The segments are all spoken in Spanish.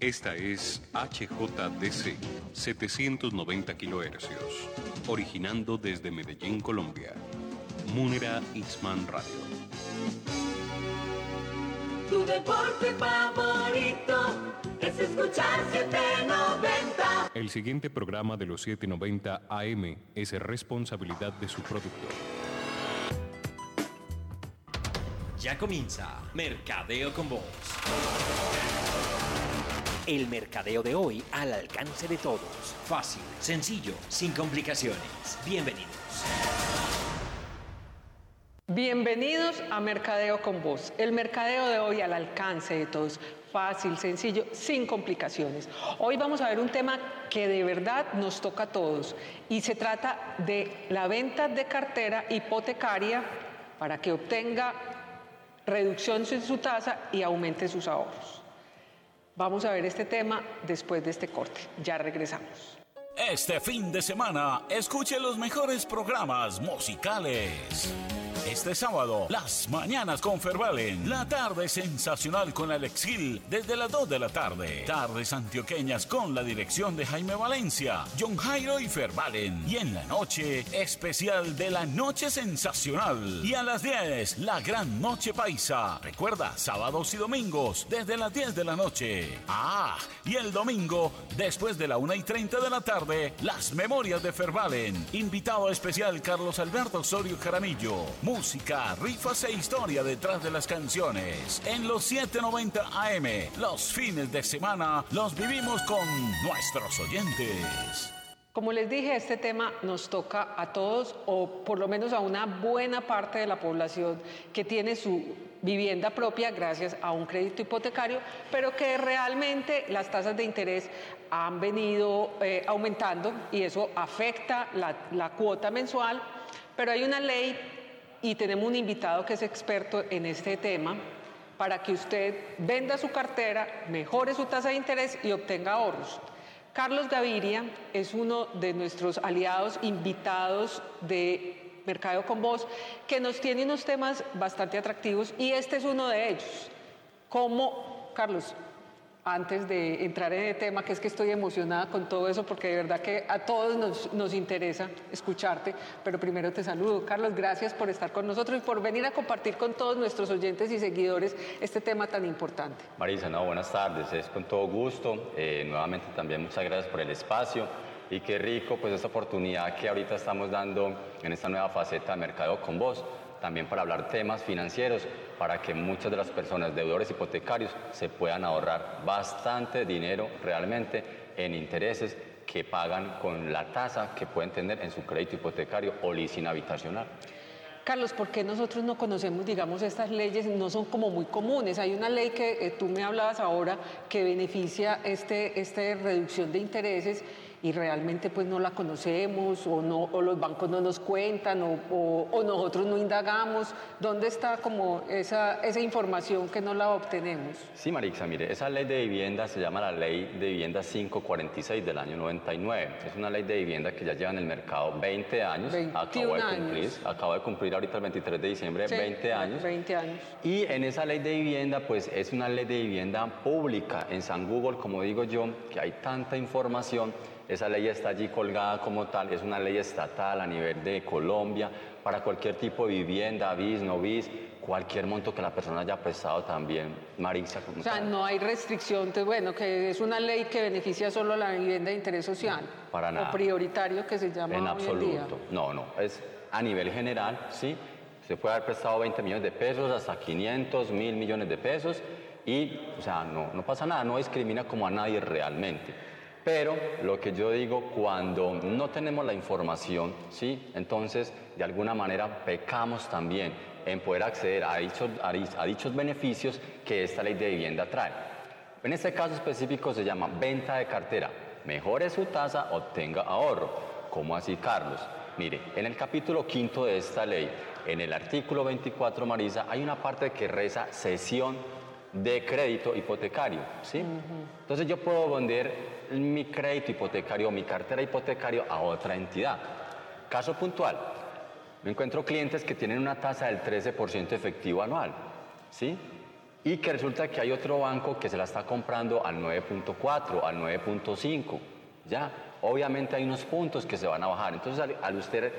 Esta es HJDC 790 kHz, originando desde Medellín, Colombia. Munera Itzman Radio. Tu deporte favorito es escuchar 790. El siguiente programa de los 790 AM es responsabilidad de su productor. Ya comienza Mercadeo con Voz. El mercadeo de hoy al alcance de todos. Fácil, sencillo, sin complicaciones. Bienvenidos. Bienvenidos a Mercadeo con Voz. El mercadeo de hoy al alcance de todos. Fácil, sencillo, sin complicaciones. Hoy vamos a ver un tema que de verdad nos toca a todos y se trata de la venta de cartera hipotecaria para que obtenga reducción en su tasa y aumente sus ahorros. Vamos a ver este tema después de este corte. Ya regresamos. Este fin de semana, escuche los mejores programas musicales. Este sábado, las mañanas con Fervalen. La tarde sensacional con Alex Gil desde las 2 de la tarde. Tardes antioqueñas con la dirección de Jaime Valencia, John Jairo y Fervalen. Y en la noche, especial de la Noche Sensacional. Y a las 10, la Gran Noche Paisa. Recuerda, sábados y domingos desde las 10 de la noche. Ah, y el domingo, después de la 1 y 30 de la tarde, las memorias de Fervalen. Invitado especial Carlos Alberto Osorio Jaramillo música, rifas e historia detrás de las canciones. En los 790 AM, los fines de semana los vivimos con nuestros oyentes. Como les dije, este tema nos toca a todos o por lo menos a una buena parte de la población que tiene su vivienda propia gracias a un crédito hipotecario, pero que realmente las tasas de interés han venido eh, aumentando y eso afecta la, la cuota mensual, pero hay una ley y tenemos un invitado que es experto en este tema para que usted venda su cartera, mejore su tasa de interés y obtenga ahorros. Carlos Gaviria es uno de nuestros aliados invitados de Mercado con Voz, que nos tiene unos temas bastante atractivos y este es uno de ellos. ¿Cómo, Carlos, antes de entrar en el tema, que es que estoy emocionada con todo eso, porque de verdad que a todos nos, interesa escucharte, pero primero te saludo. Carlos, gracias por estar con nosotros y por venir a compartir con todos nuestros oyentes y seguidores este tema tan importante. Marisa, buenas tardes, es con todo gusto. Eh, nuevamente también muchas gracias por el espacio y qué rico pues esta oportunidad que ahorita estamos dando en esta nueva faceta de Mercado con Vos también para hablar temas financieros, para que muchas de las personas deudores hipotecarios se puedan ahorrar bastante dinero realmente en intereses que pagan con la tasa que pueden tener en su crédito hipotecario o leasing habitacional. Carlos, ¿por qué nosotros no conocemos, digamos, estas leyes? No son como muy comunes. Hay una ley que eh, tú me hablabas ahora que beneficia este, esta reducción de intereses y realmente pues no la conocemos o, no, o los bancos no nos cuentan o, o, nosotros no indagamos. ¿Dónde está como esa, esa información que no la obtenemos? Sí, Marixa, mire, esa ley de vivienda se llama la Ley de Vivienda 546 del año 99. Es una ley de vivienda que ya lleva en el mercado 20 años. acabo de cumplir, años. acabo de cumplir ahorita el 23 de diciembre Sí, 20 años. 20 años. Y en esa ley de vivienda, pues es una ley de vivienda pública. En San Google, como digo yo, que hay tanta información, esa ley está allí colgada como tal, es una ley estatal a nivel de Colombia para cualquier tipo de vivienda, bis, no bis, cualquier monto que la persona haya prestado también, Marisa. O sea, no hay restricción, entonces, bueno, que es una ley que beneficia solo a la vivienda de interés social. Para nada. O prioritario que se llama En hoy en día. absoluto. No, no, es a nivel general, ¿sí? Se puede haber prestado 20 millones de pesos hasta 500, mil millones de pesos y, o sea, no, no pasa nada, no discrimina como a nadie realmente. Pero lo que yo digo, cuando no tenemos la información, ¿sí? Entonces, de alguna manera, pecamos también en poder acceder a dichos, a di- a dichos beneficios que esta ley de vivienda trae. En este caso específico se llama venta de cartera. Mejore su tasa, obtenga ahorro. ¿Cómo así, Carlos? Mire, en el capítulo quinto de esta ley, en el artículo 24, Marisa, hay una parte que reza cesión de crédito hipotecario, ¿sí? Entonces yo puedo vender mi crédito hipotecario mi cartera hipotecario a otra entidad. Caso puntual, me encuentro clientes que tienen una tasa del 13% efectivo anual, ¿sí? y que resulta que hay otro banco que se la está comprando al 9.4, al 9.5, ¿ya? Obviamente hay unos puntos que se van a bajar. Entonces, al, al usted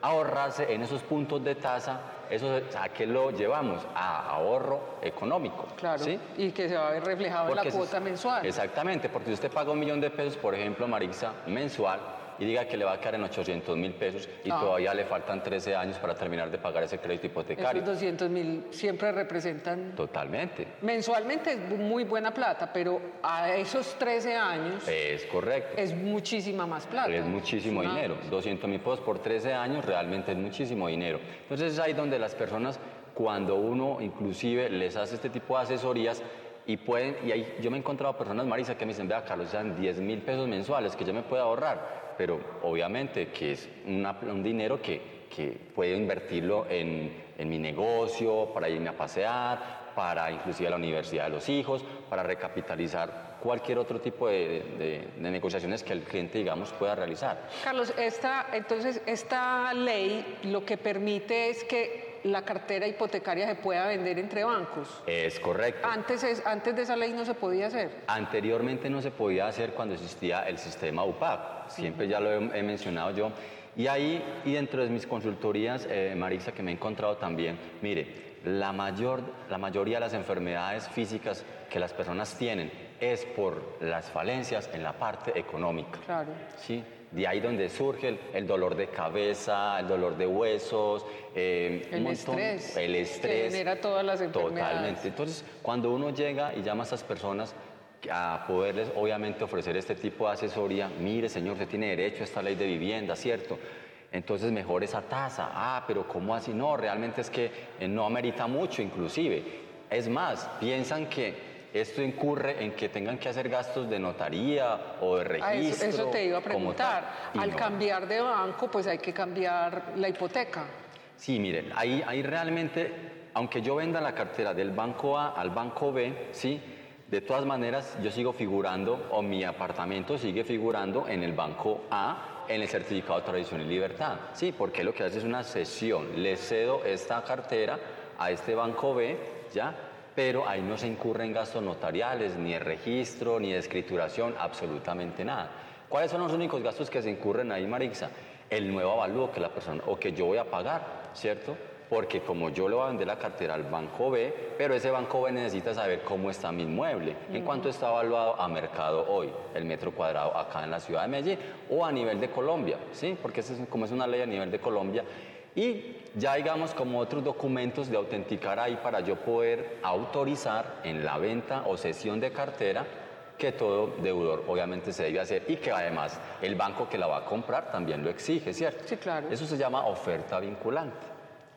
ahorrarse en esos puntos de tasa, eso, ¿a qué lo llevamos? A ahorro económico. Claro. ¿sí? Y que se va a ver reflejado en la cuota mensual. Exactamente, porque si usted paga un millón de pesos, por ejemplo, Marixa, mensual, y diga que le va a quedar en 800 mil pesos y todavía le faltan 13 años para terminar de pagar ese crédito hipotecario. Esos 200 mil siempre representan Totalmente. Mensualmente es muy buena plata, pero a esos 13 años Es correcto. es muchísima más plata. Es muchísimo Es dinero. 200 mil pesos por 13 años realmente es muchísimo dinero. Entonces es ahí donde las personas, cuando uno inclusive les hace este tipo de asesorías, y pueden, y ahí yo me he encontrado personas, Marisa, que me dicen, vea, Carlos, sean 10 mil pesos mensuales que yo me puedo ahorrar. Pero obviamente que es una- un dinero que, que puedo invertirlo en, en mi negocio, para irme a pasear, para inclusive a la universidad de los hijos, para recapitalizar cualquier otro tipo de, de- de negociaciones que el cliente, digamos, pueda realizar. Carlos, esta, entonces esta ley lo que permite es que la cartera hipotecaria se pueda vender entre bancos. Es correcto. Antes, es, antes de esa ley no se podía hacer. Anteriormente no se podía hacer cuando existía el sistema UPAC, siempre ya lo he, he mencionado yo. Y ahí, y dentro de mis consultorías, eh, Marisa, que me he encontrado también, mire, la, mayor, la mayoría de las enfermedades físicas que las personas tienen es por las falencias en la parte económica. Claro. ¿sí? De ahí donde surge el, el dolor de cabeza, el dolor de huesos, eh, un El montón- estrés, el que estrés. genera todas las enfermedades. Totalmente. Entonces, cuando uno llega y llama a estas personas a poderles, obviamente, ofrecer este tipo de asesoría, mire, señor, usted tiene derecho a esta ley de vivienda, ¿cierto? Entonces, mejor esa tasa. Ah, pero ¿cómo así? No, realmente es que eh, no amerita mucho, inclusive. Es más, piensan que esto incurre en que tengan que hacer gastos de notaría o de Ah, registro. eso, eso te iba a preguntar. Al no. cambiar de banco, pues hay que cambiar la hipoteca. Sí, miren, ahí, ahí realmente, aunque yo venda la cartera del banco A al banco B, sí, de todas maneras yo sigo figurando o mi apartamento sigue figurando en el banco A en el certificado de tradición y libertad, sí, porque lo que hace es una cesión, le cedo esta cartera a este banco B, ya, pero ahí no se incurre en gastos notariales, ni de registro, ni de escrituración, absolutamente nada. ¿Cuáles son los únicos gastos que se incurren ahí, Marixa? El nuevo avalúo que la persona o que yo voy a pagar, ¿cierto? Porque como yo le voy a vender la cartera al banco B, pero ese banco B necesita saber cómo está mi inmueble, en cuánto está evaluado a mercado hoy, el metro cuadrado acá en la ciudad de Medellín o a nivel de Colombia, ¿sí? Porque eso es, como es una ley a nivel de Colombia. Y ya digamos como otros documentos de autenticar ahí para yo poder autorizar en la venta o cesión de cartera que todo deudor obviamente se debe hacer y que además el banco que la va a comprar también lo exige, ¿cierto? Sí, claro. Eso se llama oferta vinculante,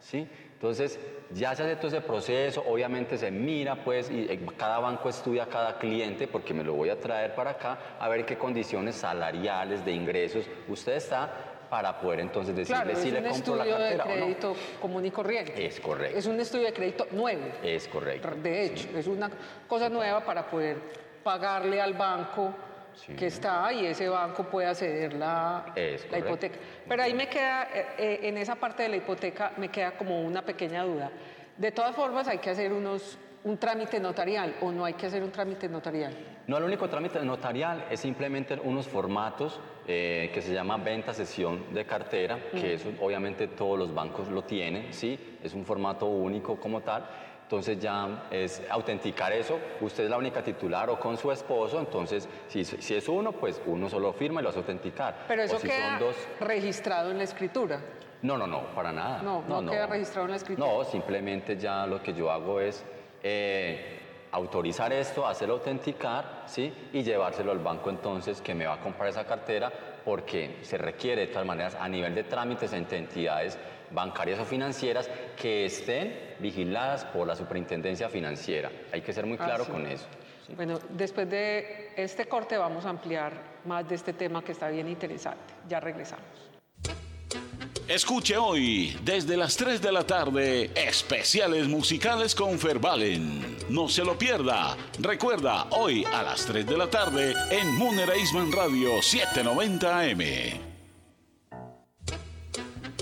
¿sí? Entonces, ya se hace todo ese proceso, obviamente se mira, pues, y eh, cada banco estudia a cada cliente, porque me lo voy a traer para acá, a ver qué condiciones salariales, de ingresos usted está, para poder entonces decirle Claro, es si le un compro la estudio de cartera o no. crédito común y corriente. Es correcto. Es un estudio de crédito nuevo. Es correcto. De hecho, es una cosa nueva para poder pagarle al banco Sí. que está y ese banco pueda ceder la, Es la hipoteca. Pero ahí me queda, eh, eh, en esa parte de la hipoteca, me queda como una pequeña duda. De todas formas, hay que hacer unos, un trámite notarial o no hay que hacer un trámite notarial. No, el único trámite notarial es simplemente unos formatos eh, que se llama venta sesión de cartera, que eso obviamente todos los bancos lo tienen, ¿sí? Es un formato único como tal. Entonces ya es autenticar eso. Usted es la única titular o con su esposo, entonces si, si es uno, pues uno solo firma y lo hace autenticar. Pero eso o si queda son dos, registrado en la escritura. no, no, no, para nada. No, no queda registrado en la escritura. No, simplemente ya lo que yo hago es eh, autorizar esto, hacerlo autenticar, ¿sí? Y llevárselo al banco entonces que me va a comprar esa cartera porque se requiere de todas maneras a nivel de trámites entre entidades bancarias o financieras que estén vigiladas por la superintendencia financiera. Hay que ser muy Ah, claro sí. con eso. ¿sí? Bueno, después de este corte vamos a ampliar más de este tema que está bien interesante. Ya regresamos. Escuche hoy, desde las 3 de la tarde, especiales musicales con Fervalen. No se lo pierda. Recuerda, hoy a las 3 de la tarde en Munera Isman Radio 790 AM.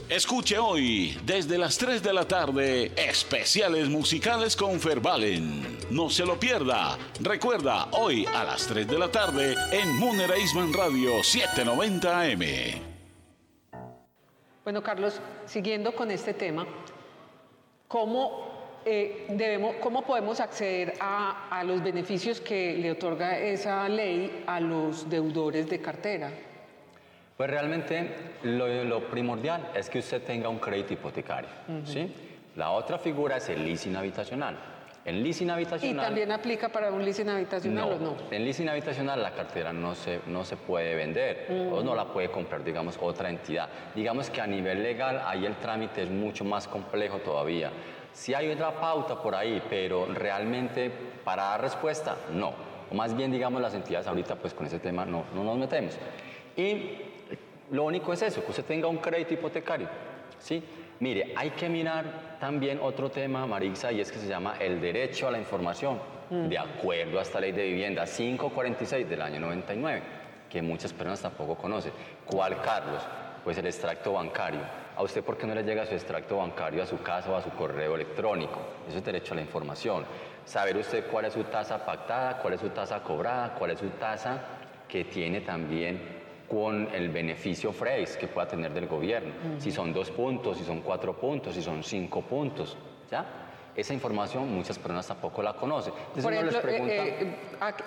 Escuche hoy, desde las 3 de la tarde, especiales musicales con Fervalen. No se lo pierda. Recuerda, hoy a las 3 de la tarde en Munera Isman Radio 790 AM. Bueno, Carlos, siguiendo con este tema, ¿cómo, eh, debemos, cómo podemos acceder a, a los beneficios que le otorga esa ley a los deudores de cartera? Pues realmente lo, lo primordial es que usted tenga un crédito hipotecario, ¿sí? La otra figura es el leasing habitacional. El leasing ¿Y habitacional... también aplica para un leasing habitacional o no? En leasing habitacional la cartera no se, no se puede vender o no la puede comprar, digamos, otra entidad. Digamos que a nivel legal ahí el trámite es mucho más complejo todavía. Sí hay otra pauta por ahí, pero realmente para dar respuesta, no. O más bien, digamos, las entidades ahorita pues con ese tema no, no nos metemos. Y lo único es eso, que usted tenga un crédito hipotecario. ¿sí? Mire, hay que mirar también otro tema, Marixa, y es que se llama el derecho a la información, de acuerdo a esta ley de vivienda 546 del año 99, que muchas personas tampoco conocen. ¿Cuál, Carlos? Pues el extracto bancario. ¿A usted por qué no le llega su extracto bancario a su casa o a su correo electrónico? Eso es derecho a la información. Saber usted cuál es su tasa pactada, cuál es su tasa cobrada, cuál es su tasa que tiene también con el beneficio FREIS que pueda tener del gobierno. Si son dos puntos, si son cuatro puntos, si son cinco puntos, ¿ya? Esa información muchas personas tampoco la conocen. Entonces Por ejemplo, pregunta, eh,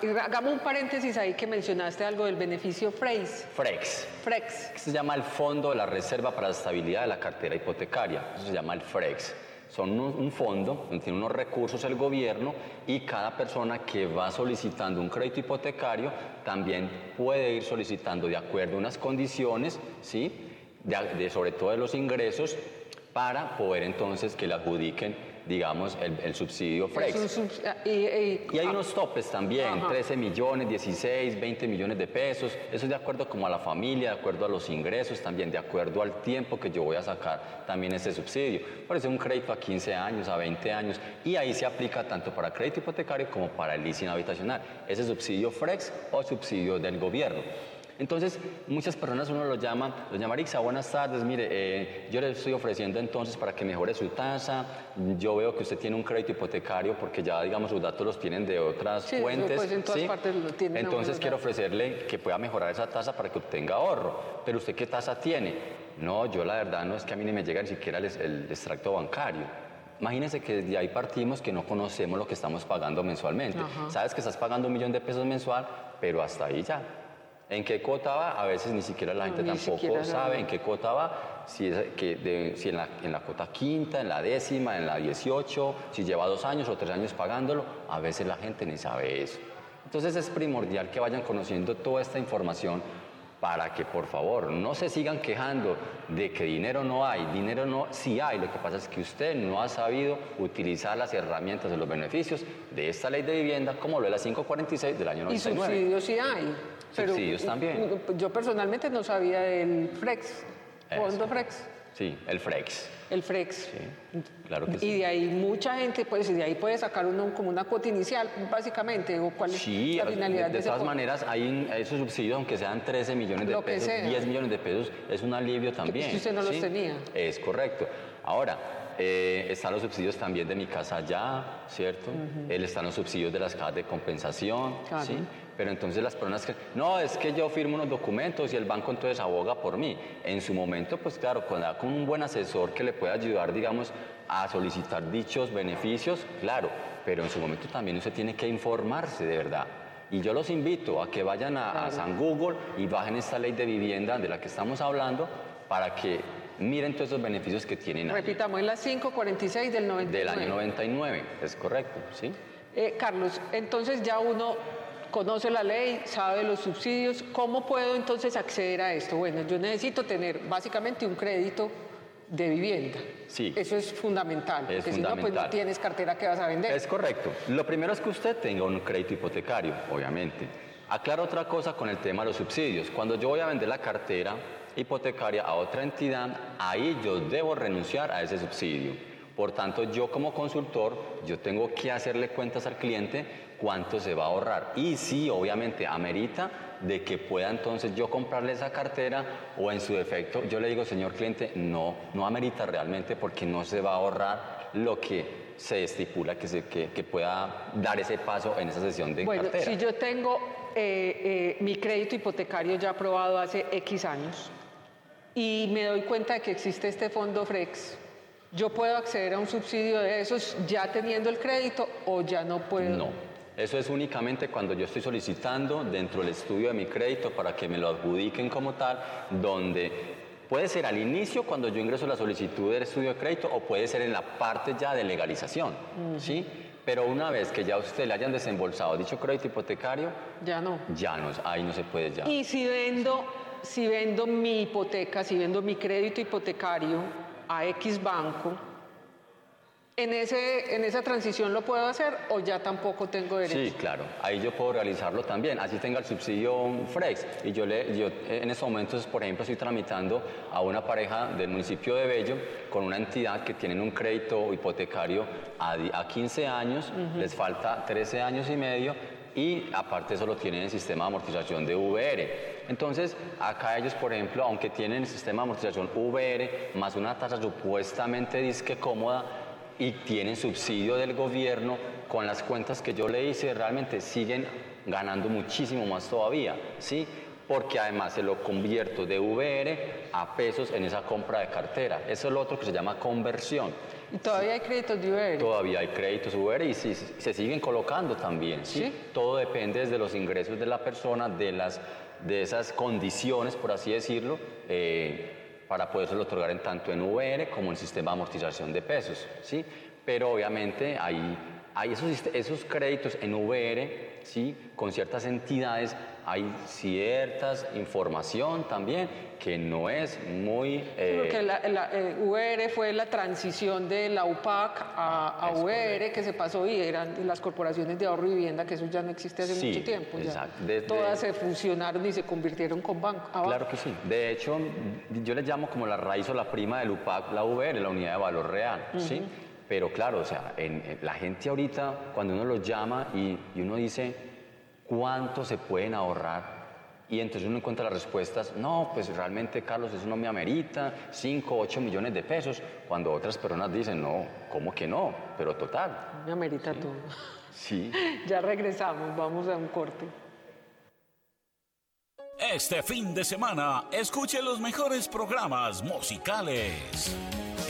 eh, hagamos un paréntesis ahí que mencionaste algo del beneficio FREIS, FREX, FREX. que se llama el Fondo de la Reserva para la Estabilidad de la Cartera Hipotecaria. Eso se llama el FREX. Son un, fondo tiene unos recursos el gobierno y cada persona que va solicitando un crédito hipotecario también puede ir solicitando de acuerdo a unas condiciones, ¿sí? De- de- sobre todo de los ingresos, para poder entonces que le adjudiquen, digamos, el, el subsidio FREX. Ah, y- y- Y hay ah, unos topes también, Ajá. 13 millones, 16, 20 millones de pesos. Eso es de acuerdo como a la familia, de acuerdo a los ingresos, también de acuerdo al tiempo que yo voy a sacar también ese subsidio. Por eso un crédito a 15 años, a 20 años. Y ahí se aplica tanto para crédito hipotecario como para el leasing habitacional. Ese subsidio FREX o subsidio del gobierno. Entonces, muchas personas uno lo llama, lo llama Arixa, buenas tardes, mire, eh, yo le estoy ofreciendo entonces para que mejore su tasa, yo veo que usted tiene un crédito hipotecario porque ya, digamos, sus datos los tienen de otras Sí, fuentes. pues, en todas partes lo tienen a uno Entonces quiero ofrecerle que pueda mejorar esa tasa para que obtenga ahorro. Pero usted qué tasa tiene? No, yo la verdad no es que a mí ni me llega ni siquiera el, el extracto bancario. Imagínense que desde ahí partimos que no conocemos lo que estamos pagando mensualmente. Sabes que estás pagando un millón de pesos mensual, pero hasta ahí ya. ¿En qué cuota va? A veces ni siquiera la gente tampoco sabe en qué cuota va, si, es, que de- si en, la, en la cuota quinta, en la décima, en la 18, si lleva dos años o tres años pagándolo, a veces la gente ni sabe eso. Entonces es primordial que vayan conociendo toda esta información para que por favor no se sigan quejando de que dinero no hay. Dinero no, sí hay, lo que pasa es que usted no ha sabido utilizar las herramientas de los beneficios de esta ley de vivienda como lo es la 546 del año Y 99. subsidios sí hay. Pero Subsidios también. Yo personalmente no sabía del FREX, Fondo. FREX, Sí, el FREX. el FREX. Sí, claro que Y sí. de ahí mucha gente, pues de ahí puede sacar uno como una cuota inicial, básicamente, o cuál es Sí, la finalidad de, de, ese todas maneras, hay esos subsidios, aunque sean 13 millones de Lo que pesos, sea. 10 millones de pesos, es un alivio también. si usted no los tenía. Es correcto. Ahora, eh, están los subsidios también de mi casa ya, ¿cierto? Él están los subsidios de las cajas de compensación, Claro. ¿sí? Pero entonces las personas que, no, es que yo firmo unos documentos y el banco entonces aboga por mí. En su momento, pues claro, con, con un buen asesor que le pueda ayudar, digamos, a solicitar dichos beneficios, claro, pero en su momento también usted tiene que informarse de verdad. Y yo los invito a que vayan a, a San Google y bajen esta ley de vivienda de la que estamos hablando para que miren todos esos beneficios que tienen. Repitamos, es la 546 del 99. Del año 99, es correcto, ¿sí? Eh, Carlos, entonces ya uno conoce la ley, sabe los subsidios. ¿Cómo puedo entonces acceder a esto? Bueno, yo necesito tener básicamente un crédito de vivienda. Sí. Eso es fundamental. Es porque si no, pues no tienes cartera que vas a vender. Es correcto. Lo primero es que usted tenga un crédito hipotecario, obviamente. Aclaro otra cosa con el tema de los subsidios. Cuando yo voy a vender la cartera hipotecaria a otra entidad, ahí yo debo renunciar a ese subsidio. Por tanto, yo como consultor, yo tengo que hacerle cuentas al cliente cuánto se va a ahorrar. Y sí, obviamente, amerita de que pueda entonces yo comprarle esa cartera o en su defecto yo le digo, señor cliente, no, no amerita realmente porque no se va a ahorrar lo que se estipula que, se, que, que pueda dar ese paso en esa sesión de Bueno, cartera. si yo tengo eh, eh, mi crédito hipotecario ya aprobado hace X años y me doy cuenta de que existe este fondo FREX, ¿yo puedo acceder a un subsidio de esos ya teniendo el crédito o ya no puedo? No, eso es únicamente cuando yo estoy solicitando dentro del estudio de mi crédito para que me lo adjudiquen como tal, donde puede ser al inicio cuando yo ingreso la solicitud del estudio de crédito o puede ser en la parte ya de legalización, ¿sí? Pero una vez que ya usted le hayan desembolsado dicho crédito hipotecario, Ya no. ya no, ahí no se puede ya. Y si vendo, si vendo mi hipoteca, si vendo mi crédito hipotecario a X banco, ¿en, ese, ¿en esa transición lo puedo hacer o ya tampoco tengo derecho? Sí, claro, ahí yo puedo realizarlo también, así tenga el subsidio FREX. Y yo, le, yo en estos momentos, por ejemplo, estoy tramitando a una pareja del municipio de Bello con una entidad que tienen un crédito hipotecario a, a 15 años, les falta 13 años y medio y aparte eso lo tienen en el sistema de amortización de VR. Entonces, acá ellos, por ejemplo, aunque tienen el sistema de amortización VR más una tasa supuestamente disque cómoda, y tienen subsidio del gobierno, con las cuentas que yo le hice, realmente siguen ganando muchísimo más todavía, ¿sí? Porque además se lo convierto de VR a pesos en esa compra de cartera. Eso es lo otro que se llama conversión. Y todavía hay créditos de UR. Todavía hay créditos VR y sí, se siguen colocando también, ¿sí? ¿Sí? Todo depende de los ingresos de la persona, de, las, de esas condiciones, por así decirlo, eh, para podérselo otorgar en tanto en VR como en sistema de amortización de pesos, ¿sí? Pero obviamente hay, hay esos, esos créditos en VR, ¿sí? Con ciertas entidades hay ciertas información también que no es muy... eh, Porque la, la, eh, UR fue la transición de la UPAC a, a UR que se pasó y eran las corporaciones de ahorro y vivienda, que eso ya no existe hace Sí, mucho tiempo. ya. exacto. Desde- Todas se fusionaron y se convirtieron con banco. a Claro que sí. De hecho, yo le llamo como la raíz o la prima del UPAC, la VR, la unidad de valor real, ¿sí? Pero claro, o sea, en- en- la gente ahorita, cuando uno los llama y, y uno dice, ¿cuánto se pueden ahorrar? Y entonces uno encuentra las respuestas, no, pues realmente, Carlos, eso no me amerita 5, 8 millones de pesos, cuando otras personas dicen, no, ¿cómo que no? Pero total, Me amerita todo. sí. Ya regresamos, vamos a un corte. Este fin de semana, escuche los mejores programas musicales.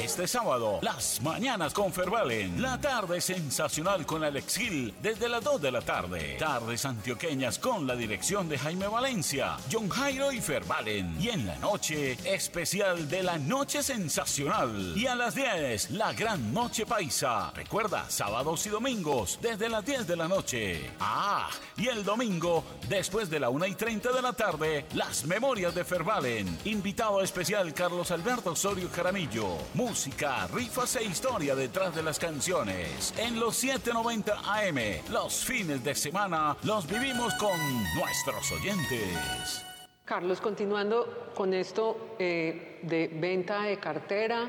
Este sábado, las mañanas con Fervalen. La tarde sensacional con Alex Gil desde las 2 de la tarde. Tardes antioqueñas con la dirección de Jaime Valencia, John Jairo y Fervalen. Y en la noche, especial de la noche sensacional. Y a las 10, la gran noche paisa. Recuerda, sábados y domingos desde las 10 de la noche. Ah, y el domingo, después de la 1 y 30 de la tarde, las memorias de Fervalen. Invitado especial Carlos Alberto Osorio Jaramillo. Música, rifas e historia detrás de las canciones. En los 790 AM, los fines de semana los vivimos con nuestros oyentes. Carlos, continuando con esto eh, de venta de cartera,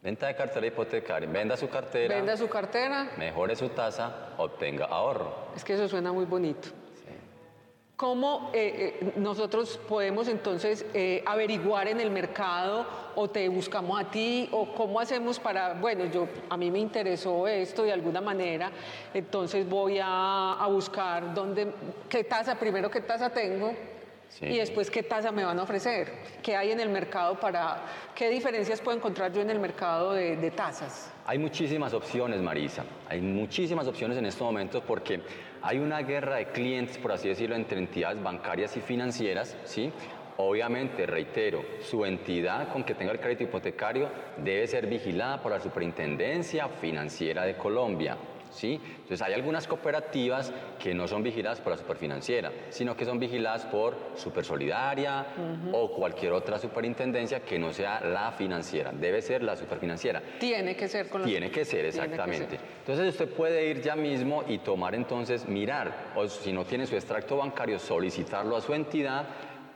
Venta de cartera hipotecaria, venda su cartera, venda su cartera, mejore su tasa, obtenga ahorro. es que eso suena muy bonito. ¿Cómo eh, eh, nosotros podemos entonces eh, averiguar en el mercado o te buscamos a ti o cómo hacemos para, bueno, yo a mí me interesó esto de alguna manera, entonces voy a, a buscar dónde, qué tasa, primero qué tasa tengo Sí. y después qué tasa me van a ofrecer, qué hay en el mercado para, qué diferencias puedo encontrar yo en el mercado de, de tasas. Hay muchísimas opciones, Marisa. Hay muchísimas opciones en estos momentos porque hay una guerra de clientes, por así decirlo, entre entidades bancarias y financieras, ¿sí? Obviamente, reitero, su entidad con que tenga el crédito hipotecario debe ser vigilada por la Superintendencia Financiera de Colombia. ¿Sí? Entonces hay algunas cooperativas que no son vigiladas por la superfinanciera, sino que son vigiladas por Supersolidaria o cualquier otra superintendencia que no sea la financiera. Debe ser la superfinanciera. Tiene que ser con los- Tiene que ser, que exactamente. ser. Entonces usted puede ir ya mismo y tomar entonces, mirar, o si no tiene su extracto bancario, solicitarlo a su entidad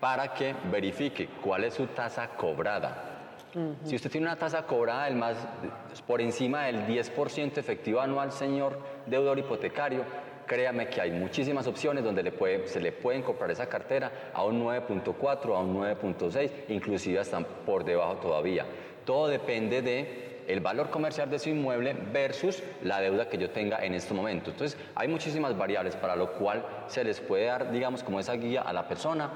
para que verifique cuál es su tasa cobrada. Si usted tiene una tasa cobrada del más, por encima del 10% efectivo anual, señor deudor hipotecario, créame que hay muchísimas opciones donde se le pueden comprar esa cartera a un 9.4, a un 9.6, inclusive hasta por debajo todavía. Todo depende de el valor comercial de su inmueble versus la deuda que yo tenga en este momento. Entonces, hay muchísimas variables para lo cual se les puede dar, digamos, como esa guía a la persona.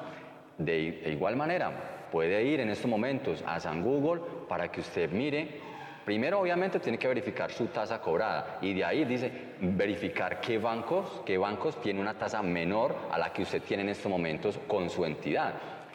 De igual manera, puede ir en estos momentos a San Google para que usted mire Primero, obviamente, tiene que verificar su tasa cobrada y de ahí dice verificar qué bancos, qué bancos tienen una tasa menor a la que usted tiene en estos momentos con su entidad.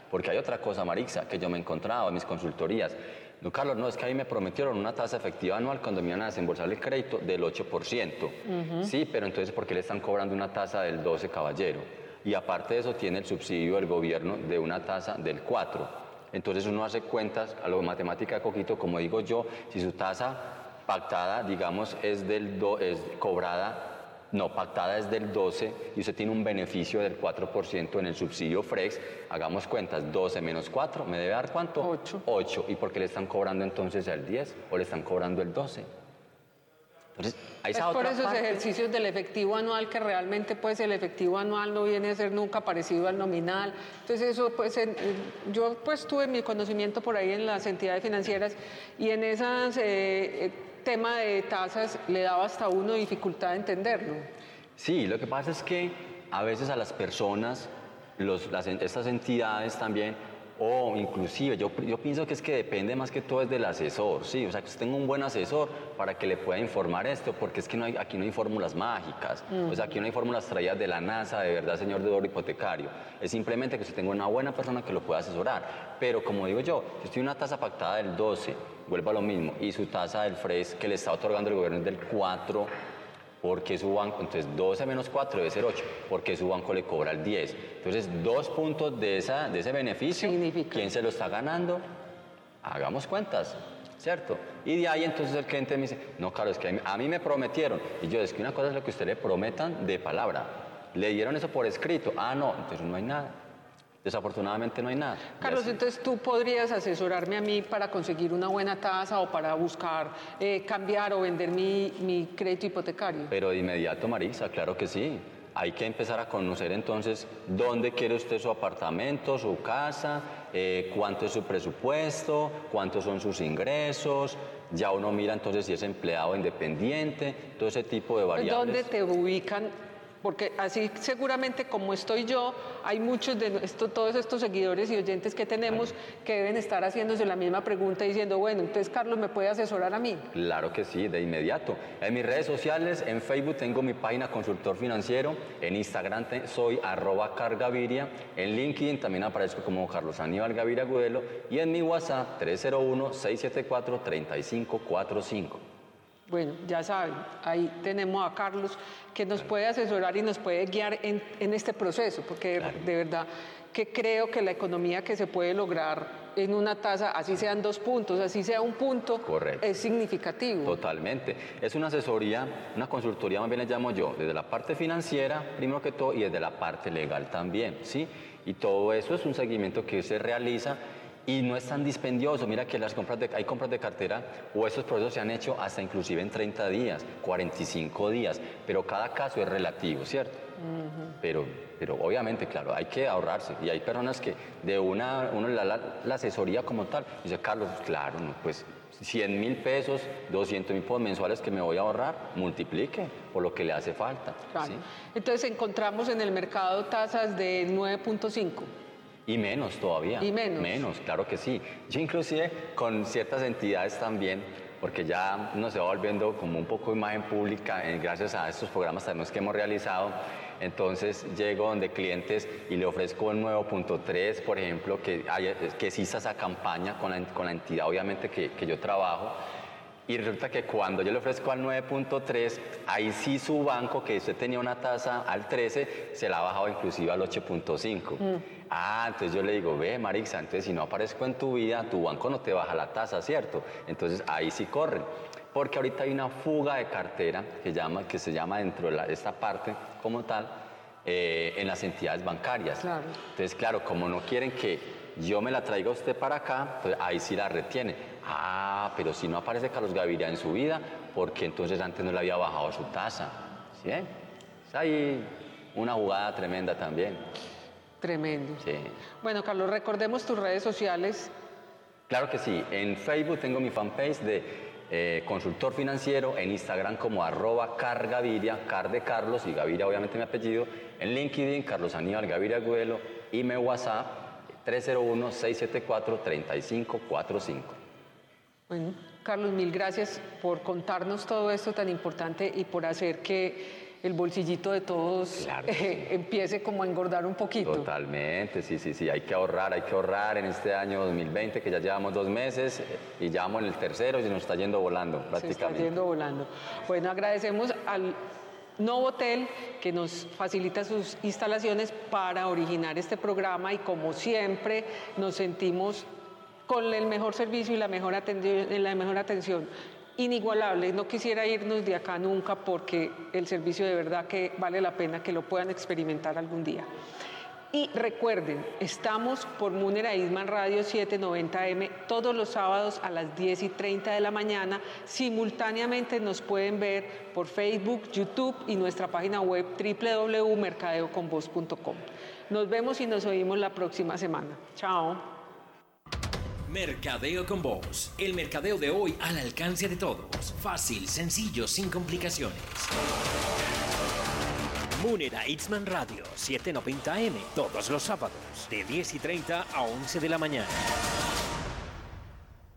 Porque hay otra cosa, Marixa, que yo me he encontrado en mis consultorías. No, Carlos, no, es que a mí me prometieron una tasa efectiva anual cuando me iban a desembolsar el crédito del 8%. Sí, pero entonces, ¿por qué le están cobrando una tasa del 12, caballero? Y aparte de eso, tiene el subsidio del gobierno de una tasa del 4. Entonces uno hace cuentas a lo matemática de coquito, como digo yo, si su tasa pactada, digamos, es, del do, es cobrada no, pactada es del 12 y usted tiene un beneficio del 4% en el subsidio FREX. Hagamos cuentas, 12 menos 4, ¿me debe dar cuánto? 8. 8. ¿Y por qué le están cobrando entonces el 10 o le están cobrando el 12? Entonces, es por esos parte. ejercicios del efectivo anual que realmente pues el efectivo anual no viene a ser nunca parecido al nominal. Entonces eso pues yo pues tuve mi conocimiento por ahí en las entidades financieras y en ese eh, tema de tasas le daba hasta uno dificultad de entenderlo. Sí, lo que pasa es que a veces a las personas, los, las, estas entidades también o inclusive, yo, yo pienso que es que depende más que todo es del asesor, ¿sí? O sea, que usted tenga un buen asesor para que le pueda informar esto, porque es que no aquí no hay fórmulas mágicas, o sea, aquí no hay fórmulas traídas de la NASA, de verdad, señor deudor hipotecario. Es simplemente que usted tenga una buena persona que lo pueda asesorar. Pero como digo yo, si usted tiene una tasa pactada del 12, vuelva a lo mismo, y su tasa del FRES que le está otorgando el gobierno es del 4, porque su banco, entonces 12 menos 4 debe ser 8, porque su banco le cobra el 10. Entonces, dos puntos de, esa, de ese beneficio, ¿quién se lo está ganando? Hagamos cuentas, ¿cierto? Y de ahí entonces el cliente me dice, no, claro, es que a mí me prometieron. Y yo, es que una cosa es lo que usted le prometan de palabra. Le dieron eso por escrito. Ah, no, entonces no hay nada. Desafortunadamente no hay nada. Carlos, entonces tú podrías asesorarme a mí para conseguir una buena tasa o para buscar eh, cambiar o vender mi, mi crédito hipotecario. Pero de inmediato, Marisa, claro que sí. Hay que empezar a conocer entonces dónde quiere usted su apartamento, su casa, eh, cuánto es su presupuesto, cuántos son sus ingresos. Ya uno mira entonces si es empleado independiente, todo ese tipo de variables. ¿Dónde te ubican porque así seguramente como estoy yo, hay muchos de esto, todos estos seguidores y oyentes que tenemos que deben estar haciéndose la misma pregunta diciendo, bueno, entonces Carlos, ¿me puede asesorar a mí? Claro que sí, de inmediato. En mis redes sociales, en Facebook tengo mi página consultor financiero, en Instagram soy arroba cargaviria, en LinkedIn también aparezco como Carlos Aníbal Gaviria Gudelo y en mi WhatsApp 301-674-3545. Bueno, ya saben, ahí tenemos a Carlos que nos puede asesorar y nos puede guiar en, este proceso, porque de verdad que creo que la economía que se puede lograr en una tasa, así sean dos puntos, así sea un punto, es significativo. Totalmente. Es una asesoría, una consultoría más bien le llamo yo, desde la parte financiera, primero que todo, y desde la parte legal también, ¿sí? Y todo eso es un seguimiento que se realiza y no es tan dispendioso. Mira que las compras de, hay compras de cartera o esos procesos se han hecho hasta inclusive en 30 días, 45 días, pero cada caso es relativo, ¿cierto? pero, pero obviamente, claro, hay que ahorrarse y hay personas que de una, uno la, la, asesoría como tal, dice Carlos, claro, pues 100 mil pesos, 200 mil mensuales que me voy a ahorrar, multiplique por lo que le hace falta. Entonces encontramos en el mercado tasas de 9.5. Y menos todavía. Y menos. Menos, claro que sí. Yo inclusive con ciertas entidades también, porque ya nos se va volviendo como un poco imagen pública eh, gracias a estos programas también que hemos realizado. Entonces llego donde clientes y le ofrezco el nuevo punto 3, por ejemplo, que, haya, que exista esa campaña con la, con la entidad obviamente que, que yo trabajo y resulta que cuando yo le ofrezco al 9.3, ahí sí su banco, que usted tenía una tasa al 13, se la ha bajado inclusive al 8.5. Mm. Ah, entonces yo le digo, ve, Marixa, entonces si no aparezco en tu vida, tu banco no te baja la tasa, ¿cierto? Entonces ahí sí corren. Porque ahorita hay una fuga de cartera que, llama, que se llama dentro de esta parte como tal, eh, en las entidades bancarias. Entonces, claro, como no quieren que yo me la traiga a usted para acá, pues ahí sí la retiene Ah, pero si no aparece Carlos Gaviria en su vida, porque entonces antes no le había bajado su tasa. ¿Sí? Es ahí una jugada tremenda también. Tremendo. Sí. Bueno, Carlos, recordemos tus redes sociales. Claro que sí. En Facebook tengo mi fanpage de eh, consultor financiero, en Instagram como arroba cargaviria, car de Carlos y Gaviria obviamente mi apellido, en LinkedIn Carlos Aníbal Gaviria Agüelo y mi WhatsApp 301-674-3545. Bueno, Carlos, mil gracias por contarnos todo esto tan importante y por hacer que el bolsillito de todos Claro eh, empiece como a engordar un poquito. Totalmente, sí, sí, sí, hay que ahorrar, hay que ahorrar en este año 2020 que ya llevamos dos meses y ya vamos en el tercero y se nos está yendo volando Se está prácticamente. yendo volando. Bueno, agradecemos al Novo Hotel que nos facilita sus instalaciones para originar este programa y como siempre nos sentimos con el mejor servicio y la mejor atención, inigualable. No quisiera irnos de acá nunca porque el servicio de verdad que vale la pena que lo puedan experimentar algún día. Y recuerden, estamos por Munera Isman Radio 790M todos los sábados a las 10 y 30 de la mañana. Simultáneamente nos pueden ver por Facebook, YouTube y nuestra página web www.mercadeoconvoz.com. Nos vemos y nos oímos la próxima semana. Chao. Mercadeo con Voz. El mercadeo de hoy al alcance de todos. Fácil, sencillo, sin complicaciones. Munera Itzman Radio 790M. Todos los sábados de 10 y 30 a 11 de la mañana.